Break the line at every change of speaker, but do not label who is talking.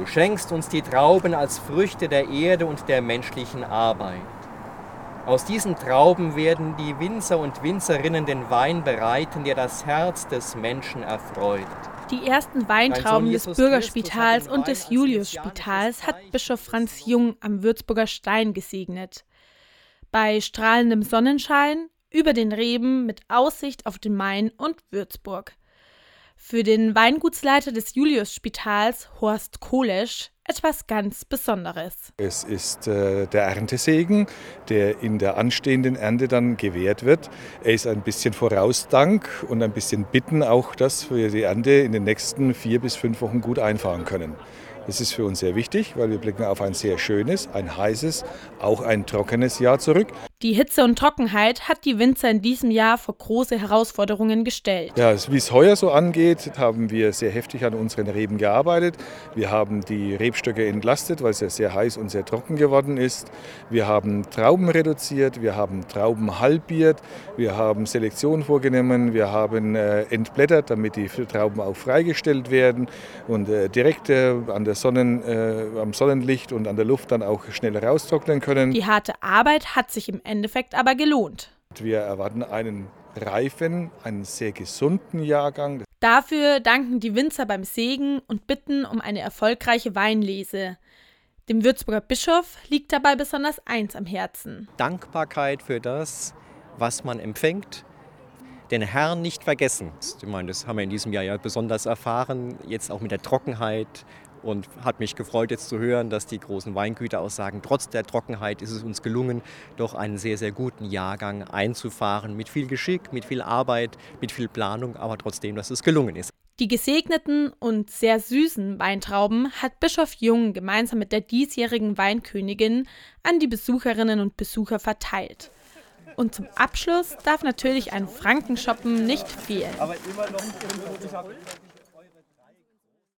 Du schenkst uns die Trauben als Früchte der Erde und der menschlichen Arbeit. Aus diesen Trauben werden die Winzer und Winzerinnen den Wein bereiten, der das Herz des Menschen erfreut.
Die ersten Weintrauben des Bürgerspitals und des Juliusspitals hat Bischof Franz Jung am Würzburger Stein gesegnet. Bei strahlendem Sonnenschein, über den Reben mit Aussicht auf den Main und Würzburg. Für den Weingutsleiter des Juliusspitals, Horst Kolesch, etwas ganz Besonderes.
Es ist äh, der Erntesegen, der in der anstehenden Ernte dann gewährt wird. Er ist ein bisschen Vorausdank und ein bisschen Bitten auch, dass wir die Ernte in den nächsten vier bis fünf Wochen gut einfahren können. Das ist für uns sehr wichtig, weil wir blicken auf ein sehr schönes, ein heißes, auch ein trockenes Jahr zurück.
Die Hitze und Trockenheit hat die Winzer in diesem Jahr vor große Herausforderungen gestellt.
Ja, wie es heuer so angeht, haben wir sehr heftig an unseren Reben gearbeitet. Wir haben die Rebstöcke entlastet, weil es ja sehr heiß und sehr trocken geworden ist. Wir haben Trauben reduziert, wir haben Trauben halbiert, wir haben Selektion vorgenommen, wir haben äh, entblättert, damit die Trauben auch freigestellt werden und äh, direkt äh, an der Sonnen, äh, am Sonnenlicht und an der Luft dann auch schnell raustrocknen können.
Die harte Arbeit hat sich im Endeffekt aber gelohnt.
Wir erwarten einen reifen, einen sehr gesunden Jahrgang.
Dafür danken die Winzer beim Segen und bitten um eine erfolgreiche Weinlese. Dem Würzburger Bischof liegt dabei besonders eins am Herzen.
Dankbarkeit für das, was man empfängt, den Herrn nicht vergessen. Ich meine, das haben wir in diesem Jahr ja besonders erfahren, jetzt auch mit der Trockenheit und hat mich gefreut jetzt zu hören, dass die großen Weingüter auch sagen, trotz der Trockenheit ist es uns gelungen, doch einen sehr, sehr guten Jahrgang einzufahren, mit viel Geschick, mit viel Arbeit, mit viel Planung, aber trotzdem, dass es gelungen ist.
Die gesegneten und sehr süßen Weintrauben hat Bischof Jung gemeinsam mit der diesjährigen Weinkönigin an die Besucherinnen und Besucher verteilt. Und zum Abschluss darf natürlich ein Frankenshoppen nicht fehlen. Aber immer noch